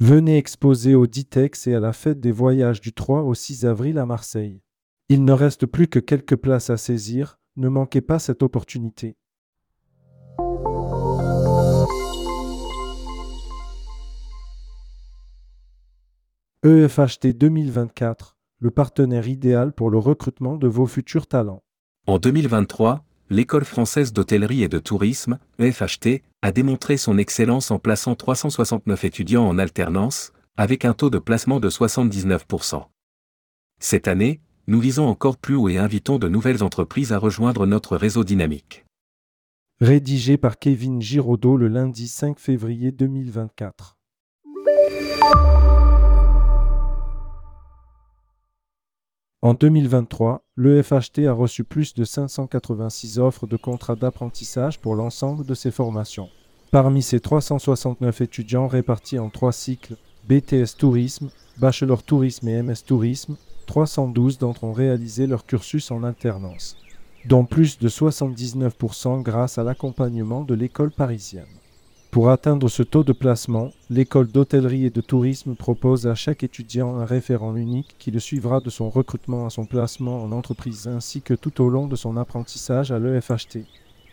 Venez exposer au Ditex et à la fête des voyages du 3 au 6 avril à Marseille. Il ne reste plus que quelques places à saisir, ne manquez pas cette opportunité. EFHT 2024, le partenaire idéal pour le recrutement de vos futurs talents. En 2023, l'École française d'hôtellerie et de tourisme, EFHT, a démontré son excellence en plaçant 369 étudiants en alternance, avec un taux de placement de 79%. Cette année, nous visons encore plus haut et invitons de nouvelles entreprises à rejoindre notre réseau dynamique. Rédigé par Kevin Giraudot le lundi 5 février 2024. En 2023, l'EFHT a reçu plus de 586 offres de contrats d'apprentissage pour l'ensemble de ses formations. Parmi ces 369 étudiants répartis en trois cycles BTS Tourisme, Bachelor Tourisme et MS Tourisme, 312 d'entre eux ont réalisé leur cursus en alternance, dont plus de 79% grâce à l'accompagnement de l'école parisienne. Pour atteindre ce taux de placement, l'école d'hôtellerie et de tourisme propose à chaque étudiant un référent unique qui le suivra de son recrutement à son placement en entreprise ainsi que tout au long de son apprentissage à l'EFHT.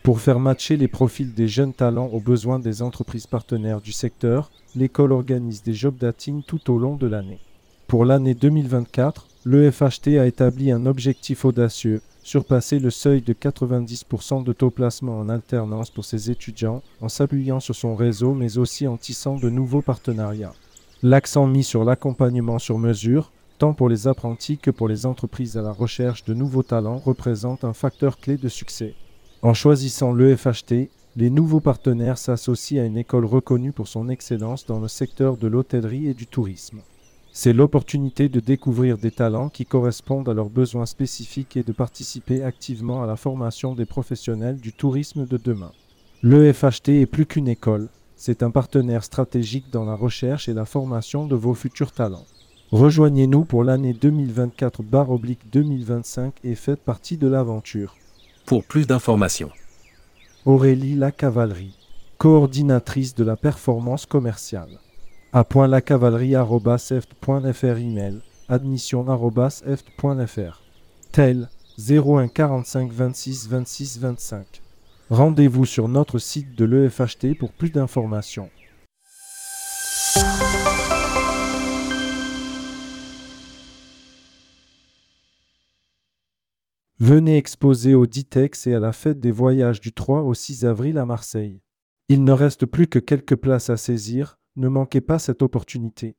Pour faire matcher les profils des jeunes talents aux besoins des entreprises partenaires du secteur, l'école organise des job dating tout au long de l'année. Pour l'année 2024, l'EFHT a établi un objectif audacieux surpasser le seuil de 90% de taux placement en alternance pour ses étudiants en s'appuyant sur son réseau mais aussi en tissant de nouveaux partenariats. L'accent mis sur l'accompagnement sur mesure, tant pour les apprentis que pour les entreprises à la recherche de nouveaux talents, représente un facteur clé de succès. En choisissant l'EFHT, les nouveaux partenaires s'associent à une école reconnue pour son excellence dans le secteur de l'hôtellerie et du tourisme. C'est l'opportunité de découvrir des talents qui correspondent à leurs besoins spécifiques et de participer activement à la formation des professionnels du tourisme de demain. L'EFHT est plus qu'une école, c'est un partenaire stratégique dans la recherche et la formation de vos futurs talents. Rejoignez-nous pour l'année 2024-2025 et faites partie de l'aventure. Pour plus d'informations, Aurélie Lacavalerie, coordinatrice de la performance commerciale a.lacavalerie.eft.fr email admission.eft.fr tel 01 45 26 26 25 Rendez-vous sur notre site de l'EFHT pour plus d'informations. Venez exposer au Ditex et à la fête des voyages du 3 au 6 avril à Marseille. Il ne reste plus que quelques places à saisir, ne manquez pas cette opportunité.